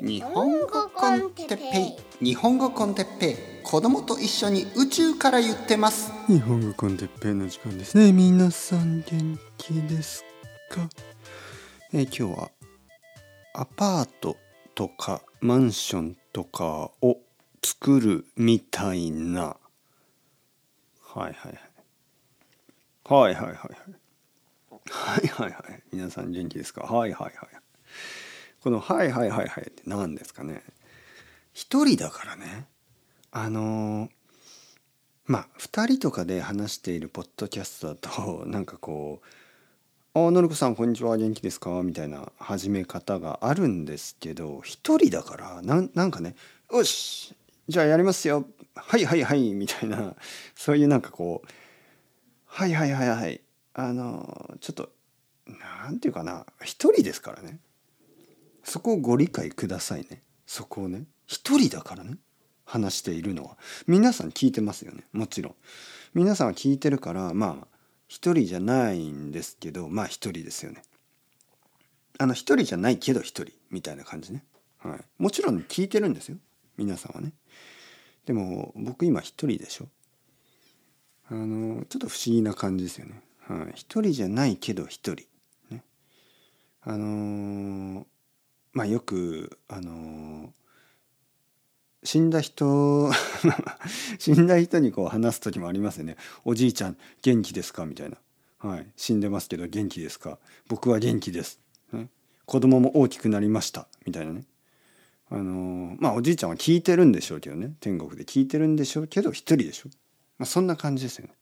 日本語コンテッペイ。日本語コンテッペイ。子供と一緒に宇宙から言ってます。日本語コンテッペイの時間ですね。皆さん元気ですか、えー今日はアパートとかマンションとかを作るみたいな。はいはいはい。はいはいはいはい。はいはいはい。皆さん元気ですか？はいはいはいこの「はいはいはいはい」って何ですかね。一人だからね。あのまあ2人とかで話しているポッドキャストだと なんかこう「あのりこさんこんにちは元気ですか?」みたいな始め方があるんですけど一人だからなんなんかね「よしじゃあやりますよ。はいはいはい」みたいなそういうなんかこう「はいはいはいはい」あのちょっとなんていうかな一人ですからね。そこをご理解くださいね。そこをね一人だからね。話しているのは。皆さん聞いてますよね。もちろん。皆さんは聞いてるからまあ一人じゃないんですけどまあ一人ですよね。あの一人じゃないけど一人みたいな感じね、はい、もちろん聞いてるんですよ。皆さんはね。でも僕今一人でしょ。あのちょっと不思議な感じですよね、はい、一人じゃないけど一人。ね。あのーまあよくあの死んだ人 死んだ人にこう話す時もありますよね「おじいちゃん元気ですか?」みたいな「はい。死んでますけど元気ですか?」「僕は元気です」ね「子供も大きくなりました」みたいなね。あのまあおじいちゃんは聞いてるんでしょうけどね。天国で聞いてるんでしょうけど一人でしょ、まあ、そんな感じですよね。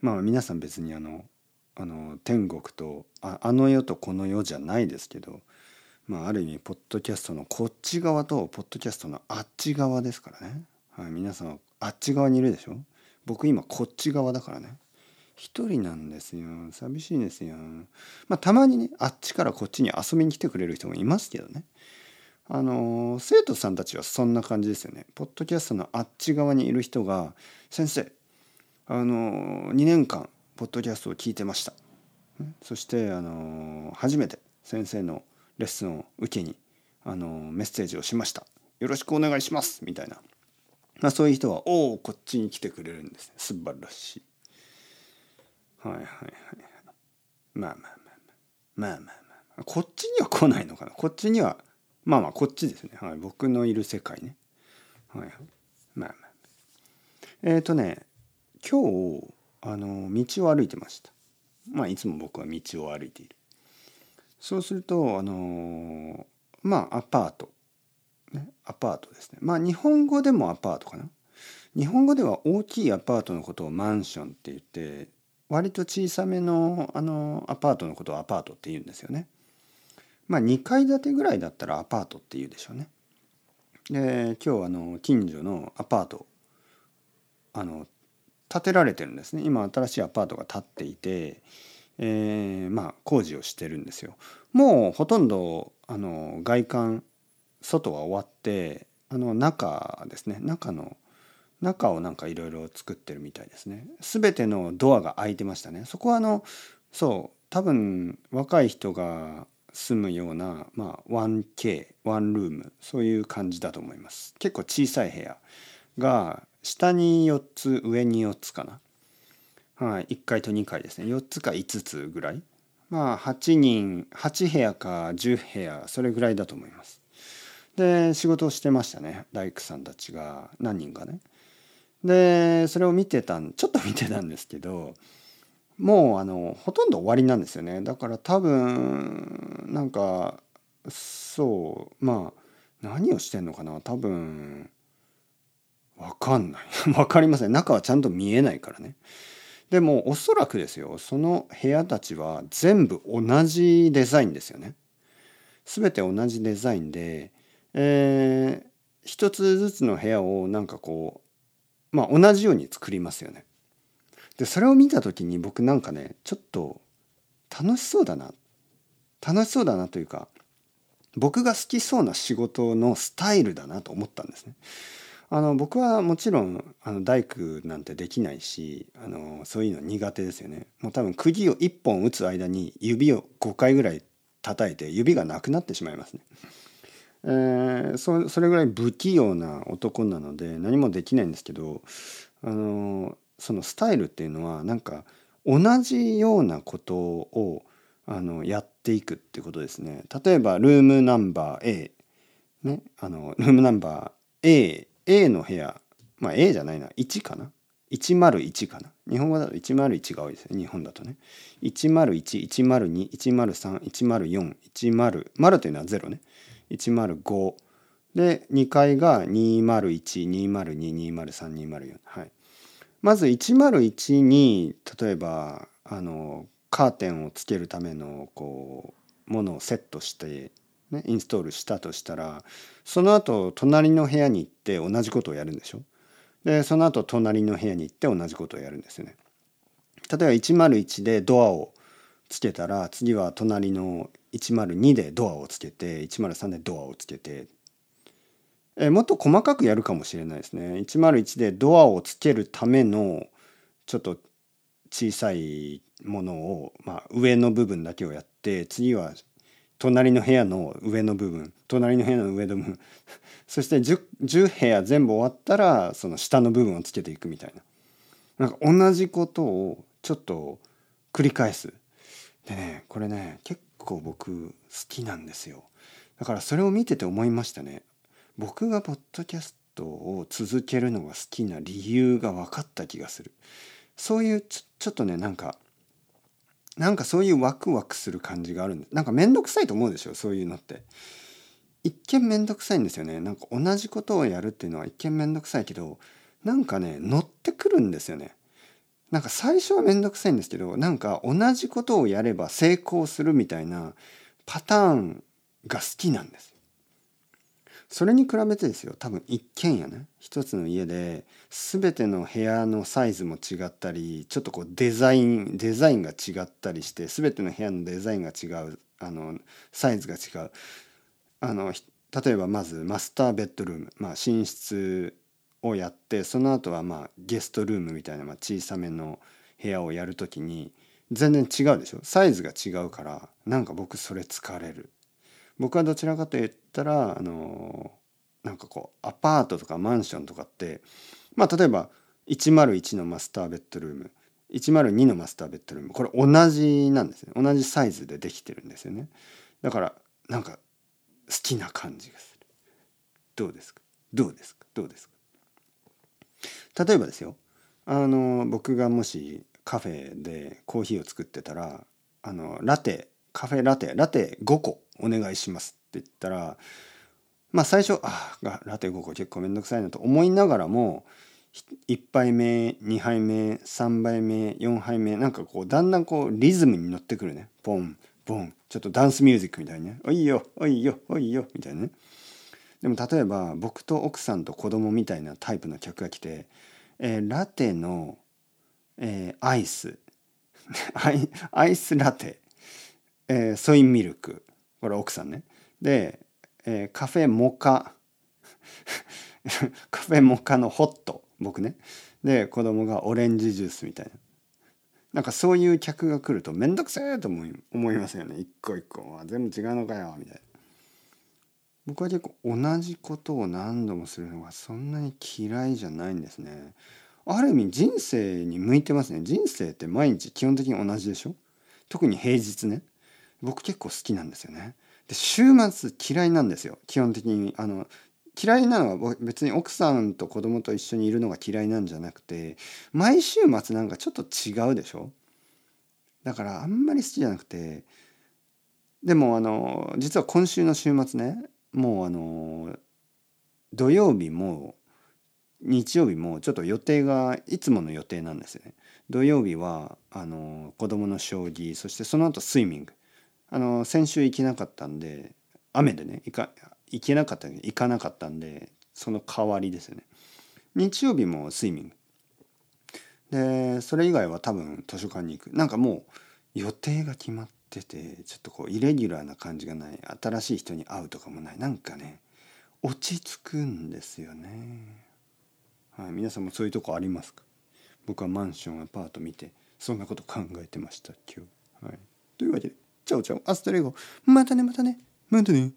まあ皆さん別にあのあの天国とああの世とこの世じゃないですけどまあ、ある意味ポッドキャストのこっち側とポッドキャストのあっち側ですからね、はい、皆さんはあっち側にいるでしょ？僕今こっち側だからね。一人なんですよ。寂しいですよ。まあたまにねあっちからこっちに遊びに来てくれる人もいますけどね。あの生徒さんたちはそんな感じですよね。ポッドキャストのあっち側にいる人が「先生あの2年間ポッドキャストを聞いてました」そしてあの初めて先生のレッスンを受けにあのメッセージをしました。よろしくお願いします。みたいな、まあ、そういう人はおおこっちに来てくれるんですね。素晴らしい。はいはいはいまあまあまあまあ。まあまあまあ。こっちには来ないのかな。こっちにはまあまあこっちですね、はい、僕のいる世界ね。はいはい。まあまあえっ、ー、とね今日あの道を歩いてました。まあいつも僕は道を歩いている。そうするとあのまあアパート、ね、アパートですねまあ日本語でもアパートかな日本語では大きいアパートのことをマンションって言って割と小さめのあのアパートのことをアパートって言うんですよね。まあ2階建てぐらいだったらアパートって言うでしょうね。で今日あの近所のアパートあの建てられてるんですね今新しいアパートが建っていてえー、まあ工事をしてるんですよ。もうほとんどあの外観外は終わってあの中ですね中の中をなんかいろいろ作ってるみたいですね。全てのドアが開いてましたね。そこはあのそう多分若い人が住むような、まあ、1K ワンルームそういう感じだと思います結構小さい部屋が下に4つ上に4つかなはい、1階と2階ですね。4つか5つぐらい。まあ8人8部屋か10部屋それぐらいだと思います。で仕事をしてましたね大工さんたちが何人かね。でそれを見てたんちょっと見てたんですけどもうあのほとんど終わりなんですよね。だから多分なんかそうまあ何をしてんのかな。多分わかんない。わかりません。中はちゃんと見えないからね。でもおそらくですよその部屋たちは全部同じデザインですよね。全て同じデザインで、えー、一つずつの部屋をなんかこうまあ同じように作りますよね。でそれを見た時に僕なんかねちょっと楽しそうだな楽しそうだなというか僕が好きそうな仕事のスタイルだなと思ったんですね。あの僕はもちろんあの大工なんてできないしあのそういうの苦手ですよね。もう多分釘を1本打つ間に指を5回ぐらい叩いて指がなくなってしまいますね。えー、そそれぐらい不器用な男なので何もできないんですけどあのそのスタイルっていうのはなんか同じようなことをあのやっていくってことですね。例えばルームナンバー A ねあのルームナンバー A A の部屋まあ A じゃないな。1かな？101かな。日本語だと101が多いですね。日本だとね。101102131410410丸というのは0ね。105で2階が201202203204はい。まず101に例えばあのカーテンをつけるためのこうものをセットして、ね、インストールしたとしたらその後隣の部屋に行って同じことをやるんでしょ？でその後隣の部屋に行って同じことをやるんですよね。例えば101でドアをつけたら次は隣の102でドアをつけて103でドアをつけてえもっと細かくやるかもしれないですね。101でドアをつけるためのちょっと小さいものを、まあ、上の部分だけをやって次は隣の部屋の上の部分隣の部屋の上の部分。そして 10, 10部屋全部終わったらその下の部分をつけていくみたいな。なんか同じことをちょっと繰り返す。でねこれね結構僕好きなんですよ。だからそれを見てて思いましたね。僕がポッドキャストを続けるのが好きな理由が分かった気がする。そういうちょちょっとねなんかなんかそういうワクワクする感じがあるんですなんか面倒くさいと思うでしょそういうのって。一見面倒くさいんですよね。なんか同じことをやるっていうのは一見面倒くさいけどなんかね乗ってくるんですよね。なんか最初は面倒くさいんですけどなんか同じことをやれば成功するみたいなパターンが好きなんです。それに比べてですよ多分一軒家ね一つの家で全ての部屋のサイズも違ったりちょっとこうデザインデザインが違ったりして全ての部屋のデザインが違うあのサイズが違う。あの例えばまずマスターベッドルーム、まあ、寝室をやってその後はまあゲストルームみたいな、まあ、小さめの部屋をやる時に全然違うでしょ？サイズが違うからなんか僕それ疲れる。僕はどちらかと言ったらあのなんかこうアパートとかマンションとかってまあ例えば101のマスターベッドルーム102のマスターベッドルームこれ同じなんですね。同じサイズでできてるんですよね。だからなんか好きな感じがする。どうですか？どうですか？どうですか？例えばですよ。あの僕がもしカフェでコーヒーを作ってたらあのラテカフェラテラテ5個お願いしますって言ったらまあ最初ああラテ5個結構めんどくさいなと思いながらも1杯目2杯目3杯目4杯目なんかこうだんだんこうリズムに乗ってくるね。ポンポン。ちょっとダンスミュージックみたいにね「おいよおいよおいよ」みたいなね。でも例えば僕と奥さんと子供みたいなタイプの客が来て、えー、ラテの、えー、アイス。アイスラテ、えー、ソイミルク。これ奥さんね。で、えー、カフェモカ。カフェモカのホット。僕ね。で子供がオレンジジュースみたいな。なんかそういう客が来ると面倒くせえと思い思いますよね。一個一個は。全部違うのかよみたいな。僕は結構同じことを何度もするのがそんなに嫌いじゃないんですね。ある意味人生に向いてますね。人生って毎日基本的に同じでしょ？特に平日ね。僕結構好きなんですよね。で週末嫌いなんですよ基本的にあの嫌いなのは別に奥さんと子供と一緒にいるのが嫌いなんじゃなくて毎週末なんかちょっと違うでしょ？だからあんまり好きじゃなくてでもあの実は今週の週末ねもうあの土曜日も日曜日もちょっと予定がいつもの予定なんですよね。土曜日はあの子供の将棋そしてその後スイミングあの先週行けなかったんで雨でね行か行けなかった行かなかったんでその代わりですよね。日曜日もスイミング。でそれ以外は多分図書館に行く。なんかもう予定が決まっててちょっとこうイレギュラーな感じがない新しい人に会うとかもない。なんかね落ち着くんですよね。はい皆さんもそういうとこありますか？僕はマンションアパート見てそんなこと考えてました今日。はい。というわけで Ciao ciao hasta luegoまたねまたね。またね。